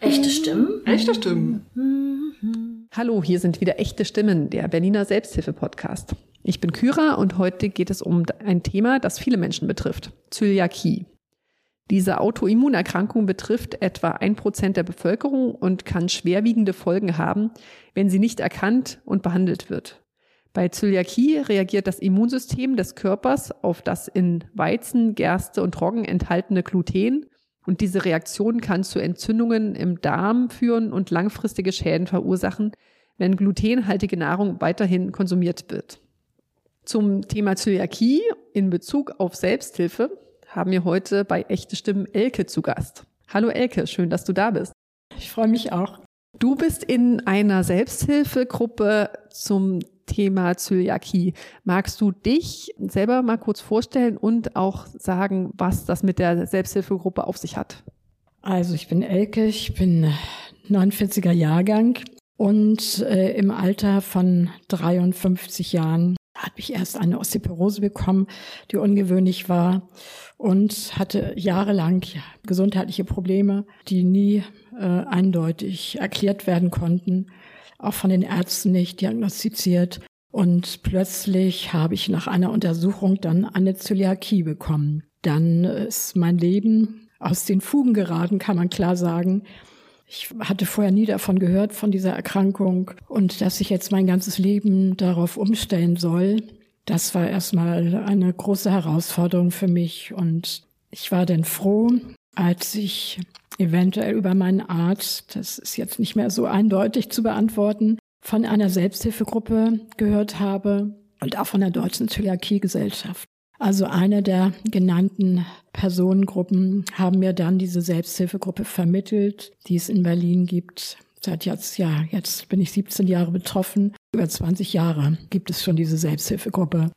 Echte Stimmen? Echte Stimmen. Hallo, hier sind wieder echte Stimmen, der Berliner Selbsthilfe-Podcast. Ich bin Kyra und heute geht es um ein Thema, das viele Menschen betrifft. Zöliakie. Diese Autoimmunerkrankung betrifft etwa ein Prozent der Bevölkerung und kann schwerwiegende Folgen haben, wenn sie nicht erkannt und behandelt wird. Bei Zöliakie reagiert das Immunsystem des Körpers auf das in Weizen, Gerste und Roggen enthaltene Gluten und diese Reaktion kann zu Entzündungen im Darm führen und langfristige Schäden verursachen, wenn glutenhaltige Nahrung weiterhin konsumiert wird. Zum Thema Zöliakie in Bezug auf Selbsthilfe haben wir heute bei Echte Stimmen Elke zu Gast. Hallo Elke, schön, dass du da bist. Ich freue mich auch. Du bist in einer Selbsthilfegruppe zum Thema Zöliakie. Magst du dich selber mal kurz vorstellen und auch sagen, was das mit der Selbsthilfegruppe auf sich hat? Also ich bin Elke, ich bin 49er Jahrgang und äh, im Alter von 53 Jahren habe ich erst eine Osteoporose bekommen, die ungewöhnlich war und hatte jahrelang ja, gesundheitliche Probleme, die nie äh, eindeutig erklärt werden konnten auch von den Ärzten nicht diagnostiziert. Und plötzlich habe ich nach einer Untersuchung dann eine Zöliakie bekommen. Dann ist mein Leben aus den Fugen geraten, kann man klar sagen. Ich hatte vorher nie davon gehört, von dieser Erkrankung. Und dass ich jetzt mein ganzes Leben darauf umstellen soll, das war erstmal eine große Herausforderung für mich. Und ich war dann froh, als ich eventuell über meinen Arzt, das ist jetzt nicht mehr so eindeutig zu beantworten, von einer Selbsthilfegruppe gehört habe und auch von der Deutschen Zöliakie-Gesellschaft. Also eine der genannten Personengruppen haben mir dann diese Selbsthilfegruppe vermittelt, die es in Berlin gibt. Seit jetzt, ja, jetzt bin ich 17 Jahre betroffen. Über 20 Jahre gibt es schon diese Selbsthilfegruppe.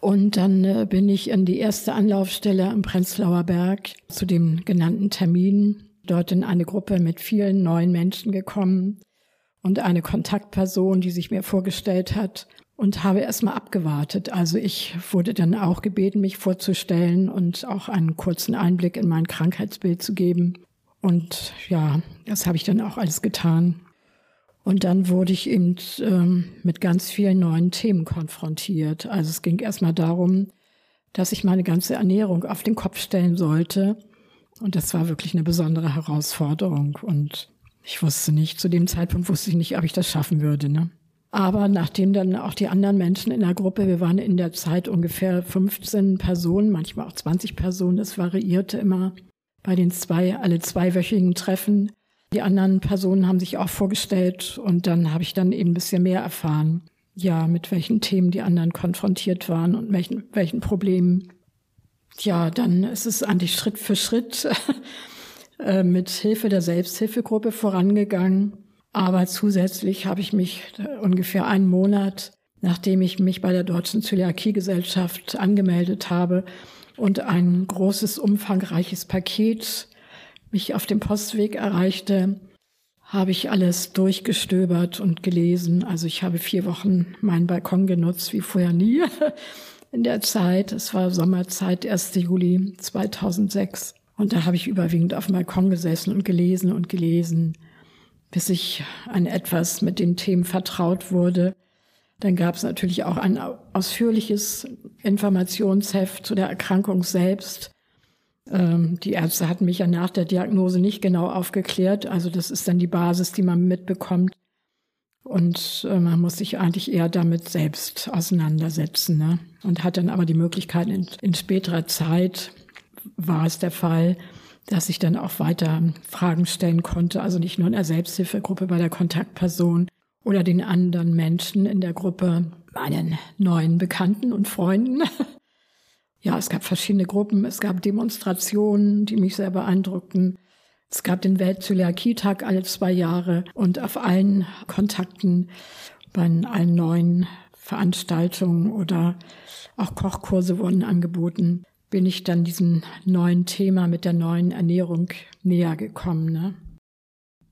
Und dann äh, bin ich in die erste Anlaufstelle am Prenzlauer Berg zu dem genannten Termin dort in eine Gruppe mit vielen neuen Menschen gekommen und eine Kontaktperson, die sich mir vorgestellt hat und habe erstmal abgewartet. Also ich wurde dann auch gebeten, mich vorzustellen und auch einen kurzen Einblick in mein Krankheitsbild zu geben. Und ja, das habe ich dann auch alles getan. Und dann wurde ich eben ähm, mit ganz vielen neuen Themen konfrontiert. Also es ging erstmal darum, dass ich meine ganze Ernährung auf den Kopf stellen sollte und das war wirklich eine besondere Herausforderung. Und ich wusste nicht, zu dem Zeitpunkt wusste ich nicht, ob ich das schaffen würde. Ne? Aber nachdem dann auch die anderen Menschen in der Gruppe, wir waren in der Zeit ungefähr 15 Personen, manchmal auch 20 Personen, das variierte immer bei den zwei, alle zweiwöchigen Treffen. Die anderen Personen haben sich auch vorgestellt und dann habe ich dann eben ein bisschen mehr erfahren, ja, mit welchen Themen die anderen konfrontiert waren und welchen, welchen Problemen. Ja, dann ist es eigentlich Schritt für Schritt äh, mit Hilfe der Selbsthilfegruppe vorangegangen. Aber zusätzlich habe ich mich ungefähr einen Monat, nachdem ich mich bei der Deutschen Zöliakiegesellschaft angemeldet habe und ein großes, umfangreiches Paket mich auf dem Postweg erreichte, habe ich alles durchgestöbert und gelesen. Also ich habe vier Wochen meinen Balkon genutzt, wie vorher nie. in der Zeit. Es war Sommerzeit, 1. Juli 2006. Und da habe ich überwiegend auf dem Balkon gesessen und gelesen und gelesen, bis ich an etwas mit den Themen vertraut wurde. Dann gab es natürlich auch ein ausführliches Informationsheft zu der Erkrankung selbst. Ähm, die Ärzte hatten mich ja nach der Diagnose nicht genau aufgeklärt. Also das ist dann die Basis, die man mitbekommt. Und äh, man muss sich eigentlich eher damit selbst auseinandersetzen. Ne? Und hat dann aber die Möglichkeit, in, in späterer Zeit war es der Fall, dass ich dann auch weiter Fragen stellen konnte. Also nicht nur in der Selbsthilfegruppe bei der Kontaktperson oder den anderen Menschen in der Gruppe, meinen neuen Bekannten und Freunden. Ja, es gab verschiedene Gruppen, es gab Demonstrationen, die mich sehr beeindruckten. Es gab den Weltzöliakietag alle zwei Jahre und auf allen Kontakten bei allen neuen Veranstaltungen oder auch Kochkurse wurden angeboten, bin ich dann diesem neuen Thema mit der neuen Ernährung näher gekommen. Ne?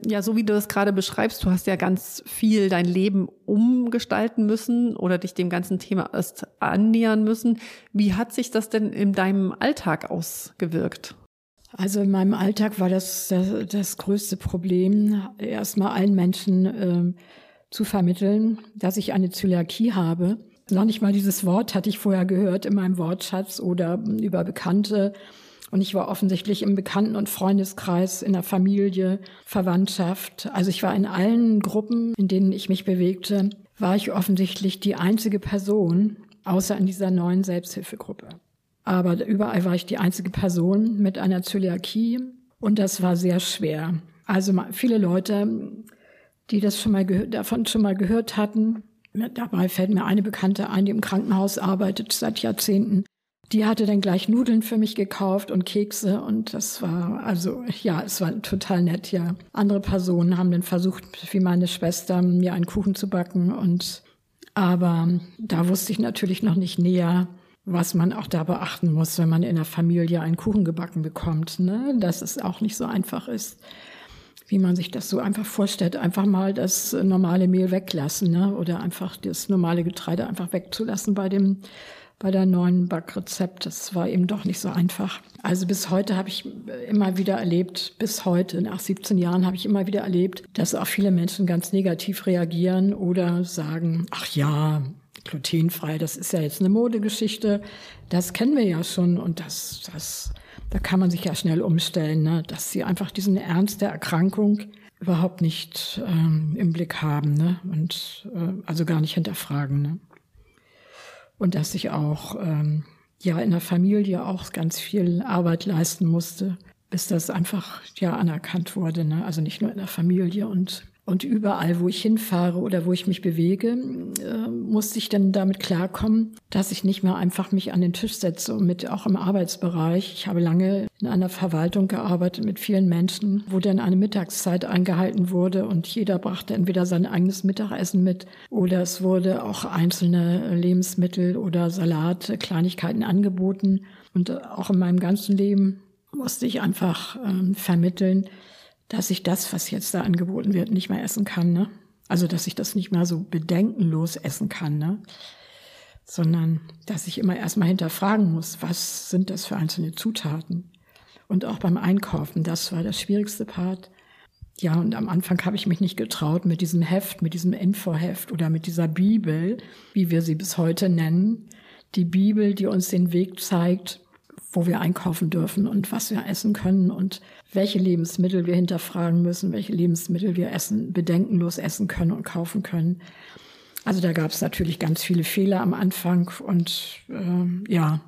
Ja, so wie du das gerade beschreibst, du hast ja ganz viel dein Leben umgestalten müssen oder dich dem ganzen Thema erst annähern müssen. Wie hat sich das denn in deinem Alltag ausgewirkt? Also in meinem Alltag war das das, das größte Problem, erstmal allen Menschen äh, zu vermitteln, dass ich eine Zöliakie habe. Noch nicht mal dieses Wort hatte ich vorher gehört in meinem Wortschatz oder über Bekannte. Und ich war offensichtlich im Bekannten- und Freundeskreis, in der Familie, Verwandtschaft. Also ich war in allen Gruppen, in denen ich mich bewegte, war ich offensichtlich die einzige Person, außer in dieser neuen Selbsthilfegruppe. Aber überall war ich die einzige Person mit einer Zöliakie und das war sehr schwer. Also viele Leute, die das schon mal davon schon mal gehört hatten, dabei fällt mir eine Bekannte ein, die im Krankenhaus arbeitet seit Jahrzehnten. Die hatte dann gleich Nudeln für mich gekauft und Kekse und das war, also ja, es war total nett, ja. Andere Personen haben dann versucht, wie meine Schwester, mir einen Kuchen zu backen und aber da wusste ich natürlich noch nicht näher, was man auch da beachten muss, wenn man in der Familie einen Kuchen gebacken bekommt, ne? dass es auch nicht so einfach ist, wie man sich das so einfach vorstellt. Einfach mal das normale Mehl weglassen ne? oder einfach das normale Getreide einfach wegzulassen bei dem bei der neuen Backrezept. Das war eben doch nicht so einfach. Also bis heute habe ich immer wieder erlebt, bis heute, nach 17 Jahren habe ich immer wieder erlebt, dass auch viele Menschen ganz negativ reagieren oder sagen, ach ja, glutenfrei, das ist ja jetzt eine Modegeschichte, das kennen wir ja schon und das, das, da kann man sich ja schnell umstellen, ne? dass sie einfach diesen Ernst der Erkrankung überhaupt nicht ähm, im Blick haben ne? und äh, also gar nicht hinterfragen. Ne? Und dass ich auch ähm, ja in der Familie auch ganz viel Arbeit leisten musste, bis das einfach ja anerkannt wurde. Ne? Also nicht nur in der Familie und und überall, wo ich hinfahre oder wo ich mich bewege, äh, musste ich dann damit klarkommen, dass ich nicht mehr einfach mich an den Tisch setze und mit auch im Arbeitsbereich. Ich habe lange in einer Verwaltung gearbeitet mit vielen Menschen, wo dann eine Mittagszeit eingehalten wurde und jeder brachte entweder sein eigenes Mittagessen mit oder es wurde auch einzelne Lebensmittel oder Salat, Kleinigkeiten angeboten. Und auch in meinem ganzen Leben musste ich einfach ähm, vermitteln, dass ich das, was jetzt da angeboten wird, nicht mehr essen kann. Ne? Also, dass ich das nicht mehr so bedenkenlos essen kann, ne? sondern dass ich immer erstmal hinterfragen muss, was sind das für einzelne Zutaten. Und auch beim Einkaufen, das war das schwierigste Part. Ja, und am Anfang habe ich mich nicht getraut mit diesem Heft, mit diesem Infoheft oder mit dieser Bibel, wie wir sie bis heute nennen. Die Bibel, die uns den Weg zeigt, wo wir einkaufen dürfen und was wir essen können und welche Lebensmittel wir hinterfragen müssen, welche Lebensmittel wir essen, bedenkenlos essen können und kaufen können. Also da gab es natürlich ganz viele Fehler am Anfang und äh, ja.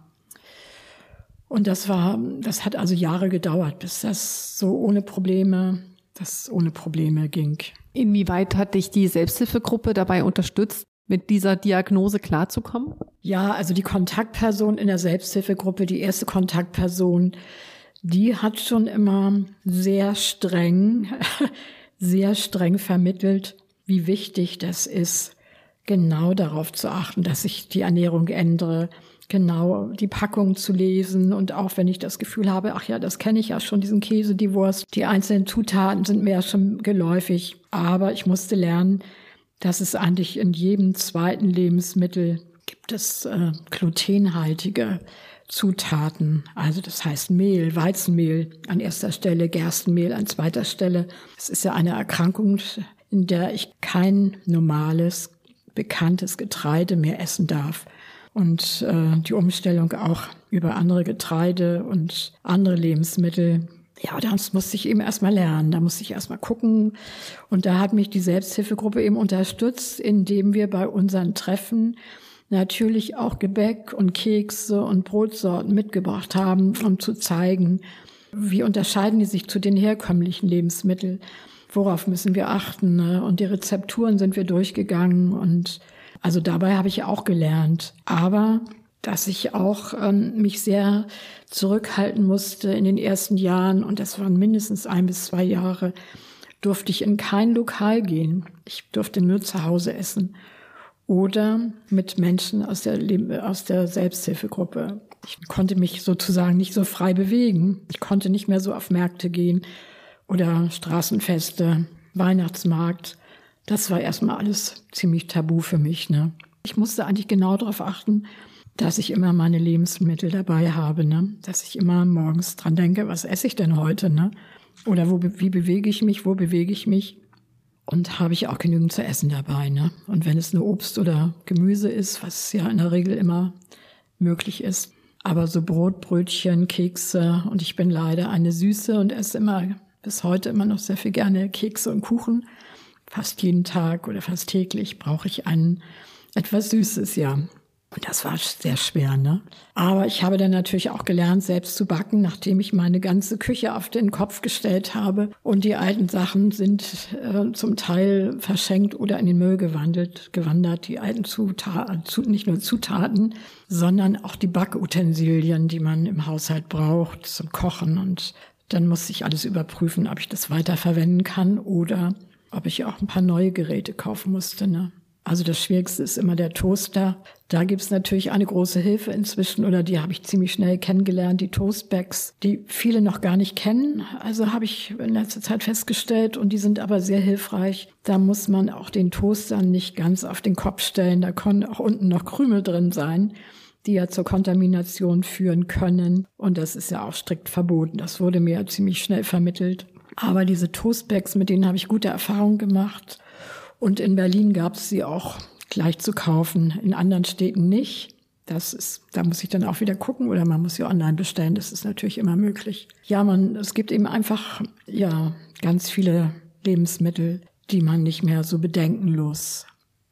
Und das war, das hat also Jahre gedauert, bis das so ohne Probleme, das ohne Probleme ging. Inwieweit hat dich die Selbsthilfegruppe dabei unterstützt, mit dieser Diagnose klarzukommen? Ja, also die Kontaktperson in der Selbsthilfegruppe, die erste Kontaktperson, die hat schon immer sehr streng, sehr streng vermittelt, wie wichtig das ist, genau darauf zu achten, dass ich die Ernährung ändere, genau die Packung zu lesen und auch wenn ich das Gefühl habe, ach ja, das kenne ich ja schon, diesen Käse, die Wurst, die einzelnen Zutaten sind mir ja schon geläufig, aber ich musste lernen, dass es eigentlich in jedem zweiten Lebensmittel gibt es äh, glutenhaltige Zutaten. Also das heißt Mehl, Weizenmehl an erster Stelle, Gerstenmehl an zweiter Stelle. Es ist ja eine Erkrankung, in der ich kein normales, bekanntes Getreide mehr essen darf. Und äh, die Umstellung auch über andere Getreide und andere Lebensmittel ja, das musste ich eben erstmal lernen. Da musste ich erstmal gucken. Und da hat mich die Selbsthilfegruppe eben unterstützt, indem wir bei unseren Treffen natürlich auch Gebäck und Kekse und Brotsorten mitgebracht haben, um zu zeigen, wie unterscheiden die sich zu den herkömmlichen Lebensmitteln. Worauf müssen wir achten? Ne? Und die Rezepturen sind wir durchgegangen und also dabei habe ich auch gelernt. Aber dass ich auch ähm, mich sehr zurückhalten musste in den ersten Jahren, und das waren mindestens ein bis zwei Jahre, durfte ich in kein Lokal gehen. Ich durfte nur zu Hause essen oder mit Menschen aus der, aus der Selbsthilfegruppe. Ich konnte mich sozusagen nicht so frei bewegen. Ich konnte nicht mehr so auf Märkte gehen oder Straßenfeste, Weihnachtsmarkt. Das war erstmal alles ziemlich tabu für mich. Ne? Ich musste eigentlich genau darauf achten, dass ich immer meine Lebensmittel dabei habe, ne? Dass ich immer morgens dran denke, was esse ich denn heute, ne? Oder wo, wie bewege ich mich, wo bewege ich mich? Und habe ich auch genügend zu essen dabei, ne? Und wenn es nur Obst oder Gemüse ist, was ja in der Regel immer möglich ist. Aber so Brot, Brötchen, Kekse und ich bin leider eine Süße und esse immer bis heute immer noch sehr viel gerne Kekse und Kuchen. Fast jeden Tag oder fast täglich brauche ich ein etwas Süßes, ja. Und das war sehr schwer, ne? Aber ich habe dann natürlich auch gelernt, selbst zu backen, nachdem ich meine ganze Küche auf den Kopf gestellt habe. Und die alten Sachen sind äh, zum Teil verschenkt oder in den Müll gewandelt, gewandert. Die alten Zutaten, nicht nur Zutaten, sondern auch die Backutensilien, die man im Haushalt braucht zum Kochen. Und dann muss ich alles überprüfen, ob ich das weiterverwenden kann oder ob ich auch ein paar neue Geräte kaufen musste, ne? Also das Schwierigste ist immer der Toaster. Da gibt's natürlich eine große Hilfe inzwischen oder die habe ich ziemlich schnell kennengelernt, die Toastbags, die viele noch gar nicht kennen. Also habe ich in letzter Zeit festgestellt und die sind aber sehr hilfreich. Da muss man auch den Toaster nicht ganz auf den Kopf stellen. Da können auch unten noch Krümel drin sein die ja zur Kontamination führen können. Und das ist ja auch strikt verboten. Das wurde mir ja ziemlich schnell vermittelt. Aber diese Toastbags, mit denen habe ich gute Erfahrungen gemacht. Und in Berlin gab es sie auch gleich zu kaufen, in anderen Städten nicht. Das ist, da muss ich dann auch wieder gucken oder man muss sie online bestellen. Das ist natürlich immer möglich. Ja, man, es gibt eben einfach, ja, ganz viele Lebensmittel, die man nicht mehr so bedenkenlos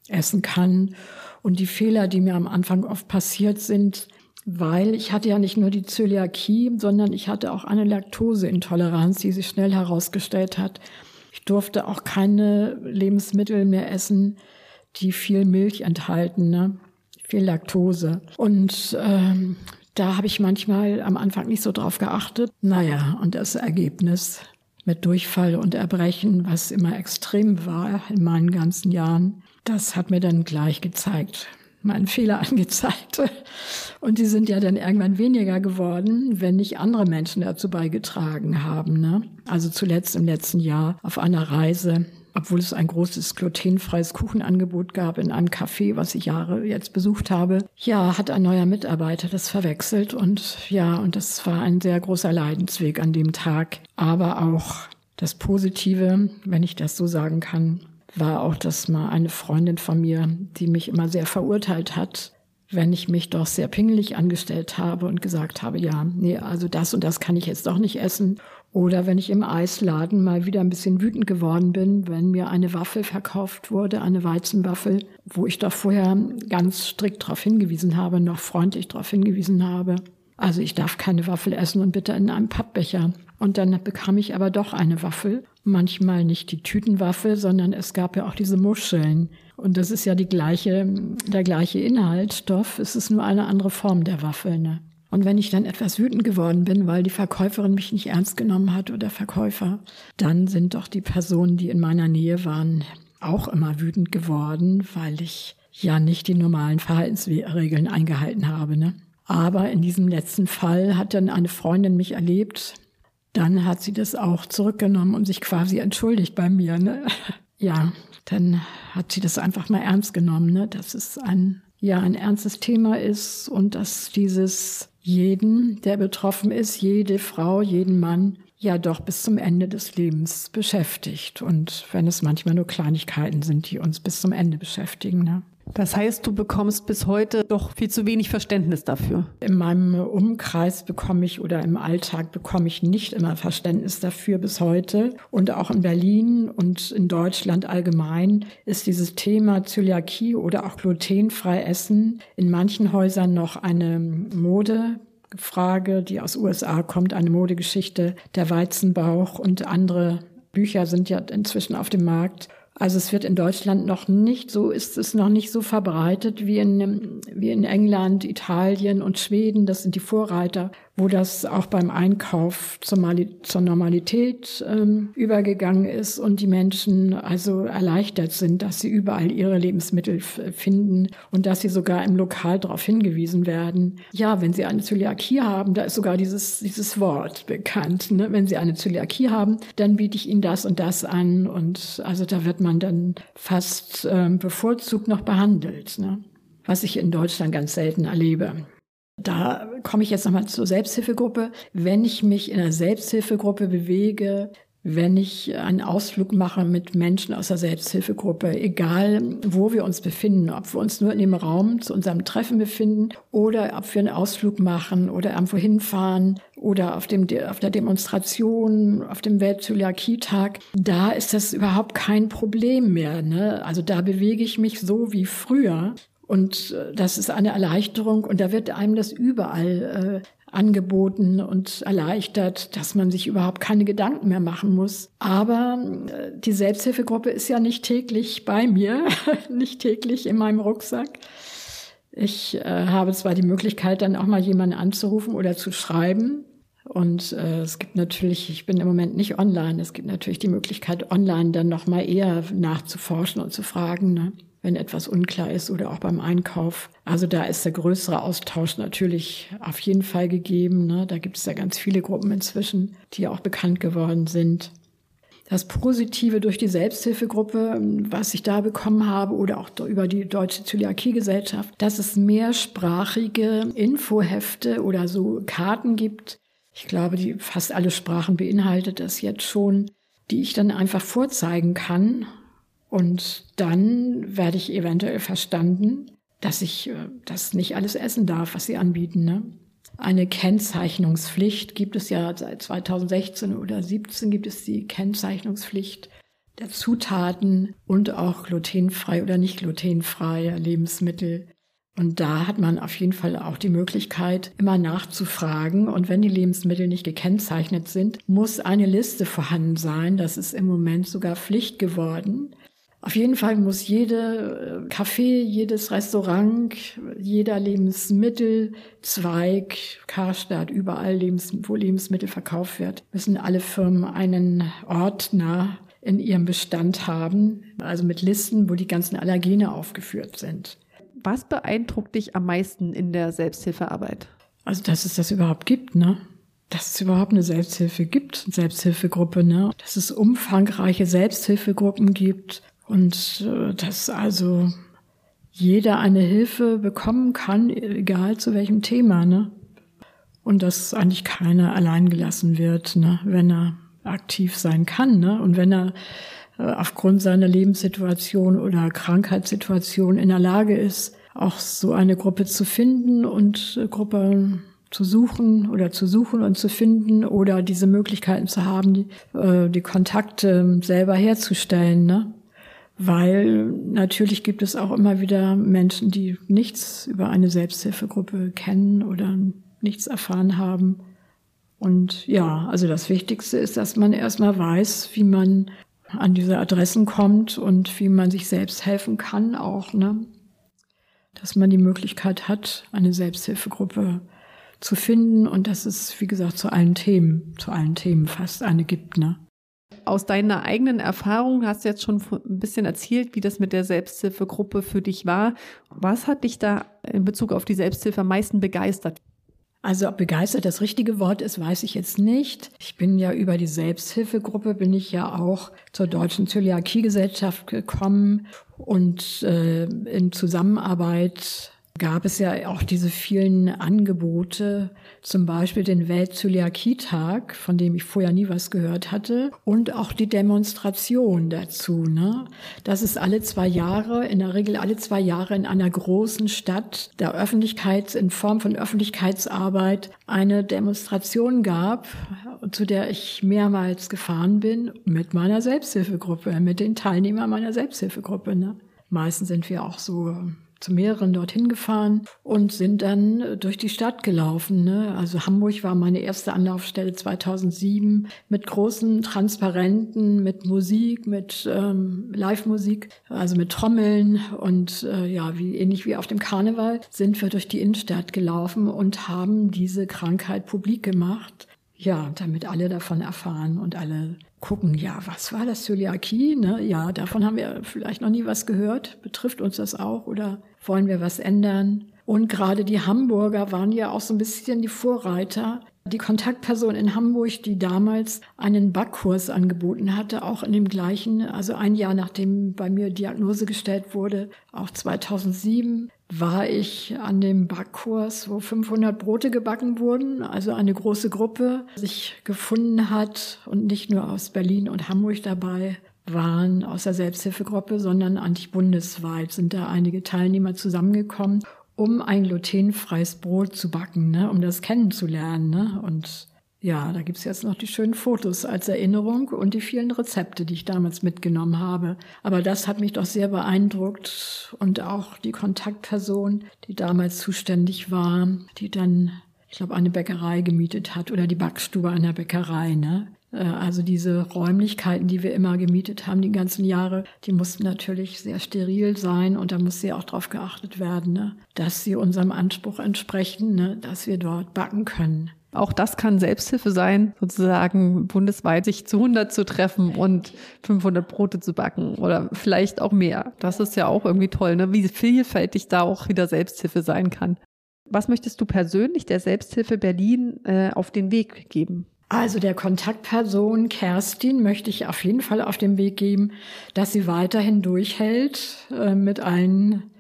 essen kann. Und die Fehler, die mir am Anfang oft passiert sind, weil ich hatte ja nicht nur die Zöliakie, sondern ich hatte auch eine Laktoseintoleranz, die sich schnell herausgestellt hat. Ich durfte auch keine Lebensmittel mehr essen, die viel Milch enthalten, ne? viel Laktose. Und ähm, da habe ich manchmal am Anfang nicht so drauf geachtet. Naja, und das Ergebnis mit Durchfall und Erbrechen, was immer extrem war in meinen ganzen Jahren, das hat mir dann gleich gezeigt, meinen Fehler angezeigt. Und die sind ja dann irgendwann weniger geworden, wenn nicht andere Menschen dazu beigetragen haben. Ne? Also zuletzt im letzten Jahr auf einer Reise, obwohl es ein großes glutenfreies Kuchenangebot gab in einem Café, was ich Jahre jetzt besucht habe. Ja, hat ein neuer Mitarbeiter das verwechselt und ja, und das war ein sehr großer Leidensweg an dem Tag. Aber auch das Positive, wenn ich das so sagen kann, war auch das mal eine Freundin von mir, die mich immer sehr verurteilt hat, wenn ich mich doch sehr pingelig angestellt habe und gesagt habe, ja, nee, also das und das kann ich jetzt doch nicht essen. Oder wenn ich im Eisladen mal wieder ein bisschen wütend geworden bin, wenn mir eine Waffel verkauft wurde, eine Weizenwaffel, wo ich doch vorher ganz strikt darauf hingewiesen habe, noch freundlich darauf hingewiesen habe. Also ich darf keine Waffel essen und bitte in einem Pappbecher. Und dann bekam ich aber doch eine Waffel. Manchmal nicht die Tütenwaffel, sondern es gab ja auch diese Muscheln. Und das ist ja die gleiche, der gleiche Inhaltsstoff. Es ist nur eine andere Form der Waffel. Ne? Und wenn ich dann etwas wütend geworden bin, weil die Verkäuferin mich nicht ernst genommen hat oder Verkäufer, dann sind doch die Personen, die in meiner Nähe waren, auch immer wütend geworden, weil ich ja nicht die normalen Verhaltensregeln eingehalten habe. Ne? Aber in diesem letzten Fall hat dann eine Freundin mich erlebt, dann hat sie das auch zurückgenommen und sich quasi entschuldigt bei mir. Ne? Ja, dann hat sie das einfach mal ernst genommen, ne? dass es ein, ja, ein ernstes Thema ist und dass dieses jeden, der betroffen ist, jede Frau, jeden Mann, ja doch bis zum Ende des Lebens beschäftigt. Und wenn es manchmal nur Kleinigkeiten sind, die uns bis zum Ende beschäftigen. Ne? Das heißt, du bekommst bis heute doch viel zu wenig Verständnis dafür. In meinem Umkreis bekomme ich oder im Alltag bekomme ich nicht immer Verständnis dafür bis heute. Und auch in Berlin und in Deutschland allgemein ist dieses Thema Zöliakie oder auch glutenfrei Essen in manchen Häusern noch eine Modefrage, die aus USA kommt, eine Modegeschichte, der Weizenbauch und andere Bücher sind ja inzwischen auf dem Markt. Also es wird in Deutschland noch nicht so, ist es noch nicht so verbreitet wie in, wie in England, Italien und Schweden. Das sind die Vorreiter wo das auch beim Einkauf zur, Mali zur Normalität ähm, übergegangen ist und die Menschen also erleichtert sind, dass sie überall ihre Lebensmittel finden und dass sie sogar im Lokal darauf hingewiesen werden. Ja, wenn sie eine Zöliakie haben, da ist sogar dieses, dieses Wort bekannt. Ne? Wenn sie eine Zöliakie haben, dann biete ich ihnen das und das an und also da wird man dann fast ähm, bevorzugt noch behandelt. Ne? was ich in Deutschland ganz selten erlebe. Da komme ich jetzt nochmal zur Selbsthilfegruppe. Wenn ich mich in einer Selbsthilfegruppe bewege, wenn ich einen Ausflug mache mit Menschen aus der Selbsthilfegruppe, egal wo wir uns befinden, ob wir uns nur in dem Raum zu unserem Treffen befinden oder ob wir einen Ausflug machen oder irgendwo hinfahren oder auf, dem, auf der Demonstration, auf dem Weltzöliakietag, da ist das überhaupt kein Problem mehr. Ne? Also da bewege ich mich so wie früher. Und äh, das ist eine Erleichterung und da wird einem das überall äh, angeboten und erleichtert, dass man sich überhaupt keine Gedanken mehr machen muss. Aber äh, die Selbsthilfegruppe ist ja nicht täglich bei mir, nicht täglich in meinem Rucksack. Ich äh, habe zwar die Möglichkeit, dann auch mal jemanden anzurufen oder zu schreiben. Und äh, es gibt natürlich, ich bin im Moment nicht online, es gibt natürlich die Möglichkeit, online dann noch mal eher nachzuforschen und zu fragen. Ne? Wenn etwas unklar ist oder auch beim Einkauf. Also da ist der größere Austausch natürlich auf jeden Fall gegeben. Ne? Da gibt es ja ganz viele Gruppen inzwischen, die auch bekannt geworden sind. Das Positive durch die Selbsthilfegruppe, was ich da bekommen habe oder auch über die Deutsche Zöliakiegesellschaft, dass es mehrsprachige Infohefte oder so Karten gibt. Ich glaube, die fast alle Sprachen beinhaltet das jetzt schon, die ich dann einfach vorzeigen kann und dann werde ich eventuell verstanden, dass ich äh, das nicht alles essen darf, was sie anbieten. Ne? Eine Kennzeichnungspflicht gibt es ja seit 2016 oder 2017 gibt es die Kennzeichnungspflicht der Zutaten und auch glutenfrei oder nicht glutenfreie Lebensmittel. Und da hat man auf jeden Fall auch die Möglichkeit, immer nachzufragen. Und wenn die Lebensmittel nicht gekennzeichnet sind, muss eine Liste vorhanden sein. Das ist im Moment sogar Pflicht geworden. Auf jeden Fall muss jede äh, Café, jedes Restaurant, jeder Lebensmittelzweig, Karstadt, überall, wo Lebensmittel verkauft wird, müssen alle Firmen einen Ordner in ihrem Bestand haben, also mit Listen, wo die ganzen Allergene aufgeführt sind. Was beeindruckt dich am meisten in der Selbsthilfearbeit? Also, dass es das überhaupt gibt, ne? Dass es überhaupt eine Selbsthilfe gibt, eine Selbsthilfegruppe, ne? Dass es umfangreiche Selbsthilfegruppen gibt, und äh, dass also jeder eine Hilfe bekommen kann, egal zu welchem Thema, ne? Und dass eigentlich keiner allein gelassen wird, ne? wenn er aktiv sein kann, ne? Und wenn er äh, aufgrund seiner Lebenssituation oder Krankheitssituation in der Lage ist, auch so eine Gruppe zu finden und äh, Gruppe zu suchen oder zu suchen und zu finden oder diese Möglichkeiten zu haben, die, die Kontakte selber herzustellen, ne? Weil natürlich gibt es auch immer wieder Menschen, die nichts über eine Selbsthilfegruppe kennen oder nichts erfahren haben. Und ja, also das Wichtigste ist, dass man erstmal weiß, wie man an diese Adressen kommt und wie man sich selbst helfen kann auch, ne? Dass man die Möglichkeit hat, eine Selbsthilfegruppe zu finden und dass es, wie gesagt, zu allen Themen, zu allen Themen fast eine gibt, ne? Aus deiner eigenen Erfahrung hast du jetzt schon ein bisschen erzählt, wie das mit der Selbsthilfegruppe für dich war. Was hat dich da in Bezug auf die Selbsthilfe am meisten begeistert? Also ob begeistert das richtige Wort ist, weiß ich jetzt nicht. Ich bin ja über die Selbsthilfegruppe, bin ich ja auch zur Deutschen Zöliakiegesellschaft gekommen und äh, in Zusammenarbeit gab es ja auch diese vielen Angebote, zum Beispiel den Weltzöliakietag, von dem ich vorher nie was gehört hatte, und auch die Demonstration dazu. Ne? Dass es alle zwei Jahre, in der Regel alle zwei Jahre in einer großen Stadt der Öffentlichkeit, in Form von Öffentlichkeitsarbeit eine Demonstration gab, zu der ich mehrmals gefahren bin mit meiner Selbsthilfegruppe, mit den Teilnehmern meiner Selbsthilfegruppe. Ne? Meistens sind wir auch so zu mehreren dorthin gefahren und sind dann durch die Stadt gelaufen. Ne? Also Hamburg war meine erste Anlaufstelle 2007 mit großen Transparenten, mit Musik, mit ähm, Live-Musik, also mit Trommeln und äh, ja, wie ähnlich wie auf dem Karneval sind wir durch die Innenstadt gelaufen und haben diese Krankheit publik gemacht. Ja, damit alle davon erfahren und alle gucken, ja, was war das Zöliakie? Ne? Ja, davon haben wir vielleicht noch nie was gehört. Betrifft uns das auch oder wollen wir was ändern? Und gerade die Hamburger waren ja auch so ein bisschen die Vorreiter. Die Kontaktperson in Hamburg, die damals einen Backkurs angeboten hatte, auch in dem gleichen, also ein Jahr nachdem bei mir Diagnose gestellt wurde, auch 2007, war ich an dem Backkurs, wo 500 Brote gebacken wurden, also eine große Gruppe sich gefunden hat und nicht nur aus Berlin und Hamburg dabei waren aus der Selbsthilfegruppe, sondern eigentlich bundesweit sind da einige Teilnehmer zusammengekommen, um ein glutenfreies Brot zu backen, ne, um das kennenzulernen. Ne? Und ja, da gibt's jetzt noch die schönen Fotos als Erinnerung und die vielen Rezepte, die ich damals mitgenommen habe. Aber das hat mich doch sehr beeindruckt und auch die Kontaktperson, die damals zuständig war, die dann, ich glaube, eine Bäckerei gemietet hat oder die Backstube einer Bäckerei. Ne? Äh, also diese Räumlichkeiten, die wir immer gemietet haben, die ganzen Jahre, die mussten natürlich sehr steril sein und da muss ja auch darauf geachtet werden, ne? dass sie unserem Anspruch entsprechen, ne? dass wir dort backen können. Auch das kann Selbsthilfe sein, sozusagen bundesweit sich zu 100 zu treffen und 500 Brote zu backen oder vielleicht auch mehr. Das ist ja auch irgendwie toll, ne? wie vielfältig da auch wieder Selbsthilfe sein kann. Was möchtest du persönlich der Selbsthilfe Berlin äh, auf den Weg geben? Also der Kontaktperson Kerstin möchte ich auf jeden Fall auf den Weg geben, dass sie weiterhin durchhält äh, mit allen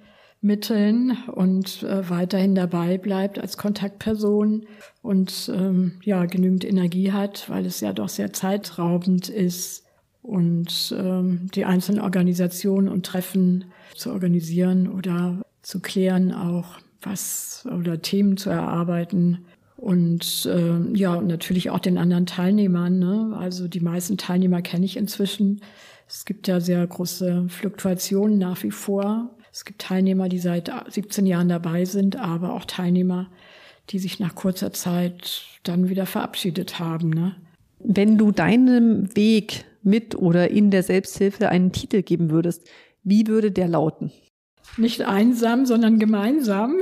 Mitteln und äh, weiterhin dabei bleibt als Kontaktperson und ähm, ja genügend Energie hat, weil es ja doch sehr zeitraubend ist und ähm, die einzelnen Organisationen und Treffen zu organisieren oder zu klären auch was oder Themen zu erarbeiten und äh, ja natürlich auch den anderen Teilnehmern. Ne? Also die meisten Teilnehmer kenne ich inzwischen. Es gibt ja sehr große Fluktuationen nach wie vor. Es gibt Teilnehmer, die seit 17 Jahren dabei sind, aber auch Teilnehmer, die sich nach kurzer Zeit dann wieder verabschiedet haben. Ne? Wenn du deinem Weg mit oder in der Selbsthilfe einen Titel geben würdest, wie würde der lauten? Nicht einsam, sondern gemeinsam.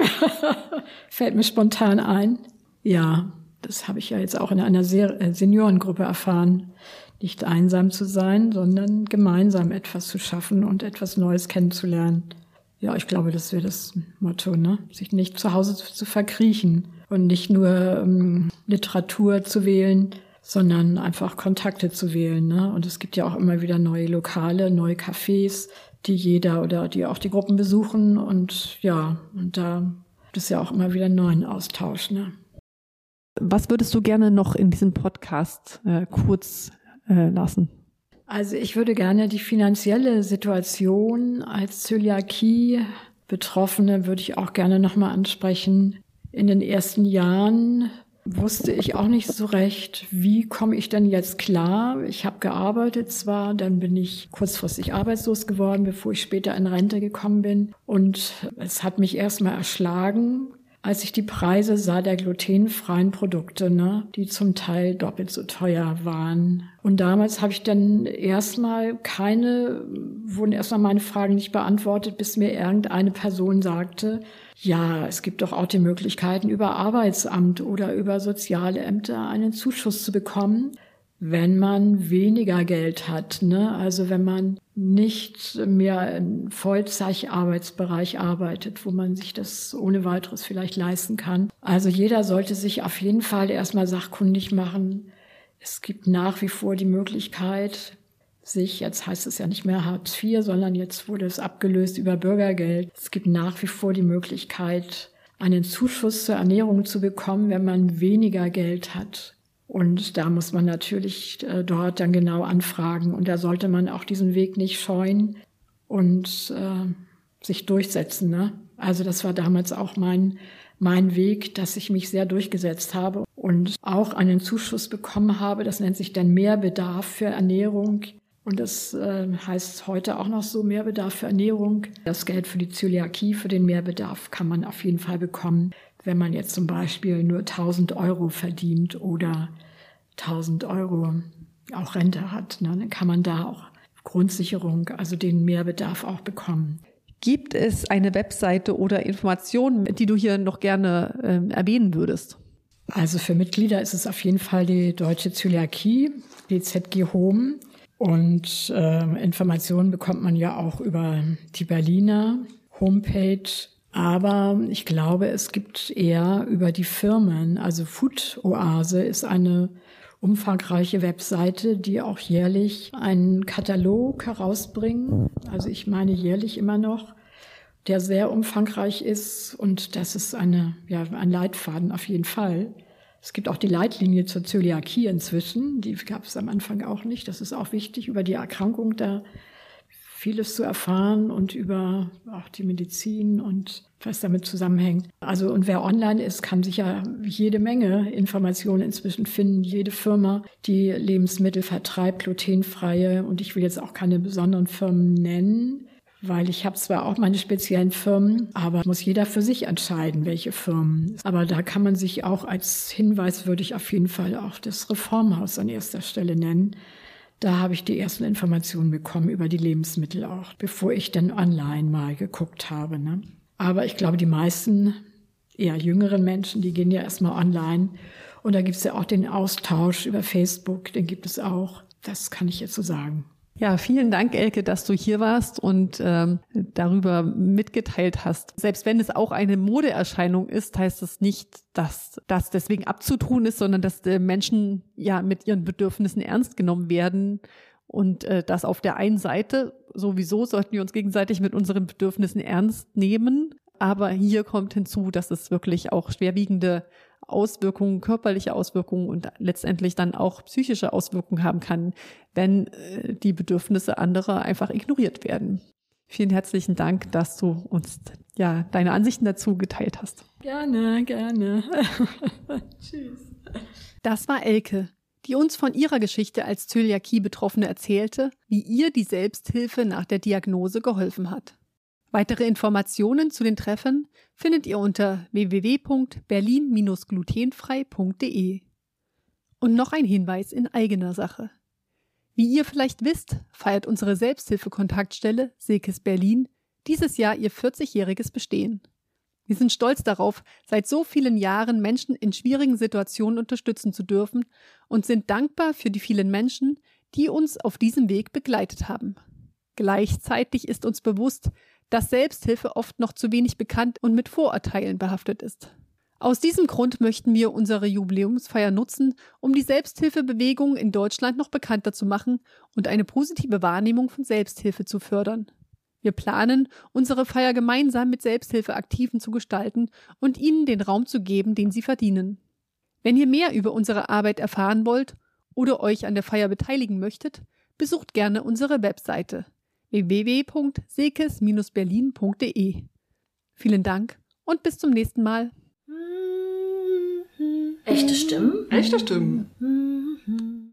Fällt mir spontan ein. Ja, das habe ich ja jetzt auch in einer äh, Seniorengruppe erfahren. Nicht einsam zu sein, sondern gemeinsam etwas zu schaffen und etwas Neues kennenzulernen. Ja, ich glaube, das wäre das Motto, ne? Sich nicht zu Hause zu, zu verkriechen und nicht nur ähm, Literatur zu wählen, sondern einfach Kontakte zu wählen. Ne? Und es gibt ja auch immer wieder neue Lokale, neue Cafés, die jeder oder die auch die Gruppen besuchen. Und ja, und da gibt es ja auch immer wieder neuen Austausch. Ne? Was würdest du gerne noch in diesem Podcast äh, kurz äh, lassen? Also ich würde gerne die finanzielle Situation als Zöliakie-Betroffene würde ich auch gerne nochmal ansprechen. In den ersten Jahren wusste ich auch nicht so recht, wie komme ich denn jetzt klar. Ich habe gearbeitet zwar, dann bin ich kurzfristig arbeitslos geworden, bevor ich später in Rente gekommen bin. Und es hat mich erstmal erschlagen, als ich die Preise sah der glutenfreien Produkte, ne, die zum Teil doppelt so teuer waren. Und damals habe ich dann erstmal keine, wurden erstmal meine Fragen nicht beantwortet, bis mir irgendeine Person sagte, ja, es gibt doch auch die Möglichkeiten, über Arbeitsamt oder über soziale Ämter einen Zuschuss zu bekommen wenn man weniger Geld hat. Ne? Also wenn man nicht mehr im Vollzeitarbeitsbereich arbeitet, wo man sich das ohne weiteres vielleicht leisten kann. Also jeder sollte sich auf jeden Fall erstmal sachkundig machen. Es gibt nach wie vor die Möglichkeit, sich, jetzt heißt es ja nicht mehr Hartz IV, sondern jetzt wurde es abgelöst über Bürgergeld. Es gibt nach wie vor die Möglichkeit, einen Zuschuss zur Ernährung zu bekommen, wenn man weniger Geld hat. Und da muss man natürlich äh, dort dann genau anfragen. Und da sollte man auch diesen Weg nicht scheuen und äh, sich durchsetzen. Ne? Also das war damals auch mein, mein Weg, dass ich mich sehr durchgesetzt habe und auch einen Zuschuss bekommen habe. Das nennt sich dann Mehrbedarf für Ernährung. Und das äh, heißt heute auch noch so Mehrbedarf für Ernährung. Das Geld für die Zöliakie, für den Mehrbedarf kann man auf jeden Fall bekommen wenn man jetzt zum Beispiel nur 1000 Euro verdient oder 1000 Euro auch Rente hat, ne, dann kann man da auch Grundsicherung, also den Mehrbedarf auch bekommen. Gibt es eine Webseite oder Informationen, die du hier noch gerne äh, erwähnen würdest? Also für Mitglieder ist es auf jeden Fall die Deutsche Zöliakie, die ZG Home. Und äh, Informationen bekommt man ja auch über die Berliner Homepage aber ich glaube, es gibt eher über die Firmen. Also Food Oase ist eine umfangreiche Webseite, die auch jährlich einen Katalog herausbringen. Also ich meine jährlich immer noch, der sehr umfangreich ist und das ist eine, ja, ein Leitfaden auf jeden Fall. Es gibt auch die Leitlinie zur Zöliakie inzwischen, die gab es am Anfang auch nicht. Das ist auch wichtig, über die Erkrankung da vieles zu erfahren und über auch die Medizin und was damit zusammenhängt. Also und wer online ist, kann sich ja jede Menge Informationen inzwischen finden. Jede Firma, die Lebensmittel vertreibt, glutenfreie und ich will jetzt auch keine besonderen Firmen nennen, weil ich habe zwar auch meine speziellen Firmen, aber muss jeder für sich entscheiden, welche Firmen. Aber da kann man sich auch als Hinweis würde ich auf jeden Fall auch das Reformhaus an erster Stelle nennen. Da habe ich die ersten Informationen bekommen über die Lebensmittel auch, bevor ich dann online mal geguckt habe. Ne? Aber ich glaube, die meisten eher jüngeren Menschen, die gehen ja erstmal online. Und da gibt es ja auch den Austausch über Facebook, den gibt es auch. Das kann ich jetzt so sagen. Ja, vielen Dank, Elke, dass du hier warst und ähm, darüber mitgeteilt hast. Selbst wenn es auch eine Modeerscheinung ist, heißt es nicht, dass das deswegen abzutun ist, sondern dass äh, Menschen ja mit ihren Bedürfnissen ernst genommen werden und äh, das auf der einen Seite sowieso sollten wir uns gegenseitig mit unseren Bedürfnissen ernst nehmen. Aber hier kommt hinzu, dass es wirklich auch schwerwiegende Auswirkungen, körperliche Auswirkungen und letztendlich dann auch psychische Auswirkungen haben kann, wenn äh, die Bedürfnisse anderer einfach ignoriert werden. Vielen herzlichen Dank, dass du uns ja deine Ansichten dazu geteilt hast. Gerne, gerne. Tschüss. Das war Elke, die uns von ihrer Geschichte als Zöliakie-Betroffene erzählte, wie ihr die Selbsthilfe nach der Diagnose geholfen hat. Weitere Informationen zu den Treffen findet ihr unter www.berlin-glutenfrei.de. Und noch ein Hinweis in eigener Sache. Wie ihr vielleicht wisst, feiert unsere Selbsthilfe-Kontaktstelle Silkes Berlin dieses Jahr ihr 40-jähriges Bestehen. Wir sind stolz darauf, seit so vielen Jahren Menschen in schwierigen Situationen unterstützen zu dürfen und sind dankbar für die vielen Menschen, die uns auf diesem Weg begleitet haben. Gleichzeitig ist uns bewusst, dass Selbsthilfe oft noch zu wenig bekannt und mit Vorurteilen behaftet ist. Aus diesem Grund möchten wir unsere Jubiläumsfeier nutzen, um die Selbsthilfebewegung in Deutschland noch bekannter zu machen und eine positive Wahrnehmung von Selbsthilfe zu fördern. Wir planen, unsere Feier gemeinsam mit Selbsthilfeaktiven zu gestalten und ihnen den Raum zu geben, den sie verdienen. Wenn ihr mehr über unsere Arbeit erfahren wollt oder euch an der Feier beteiligen möchtet, besucht gerne unsere Webseite www.sekes-berlin.de. Vielen Dank und bis zum nächsten Mal. Echte Stimmen? Echte Stimmen.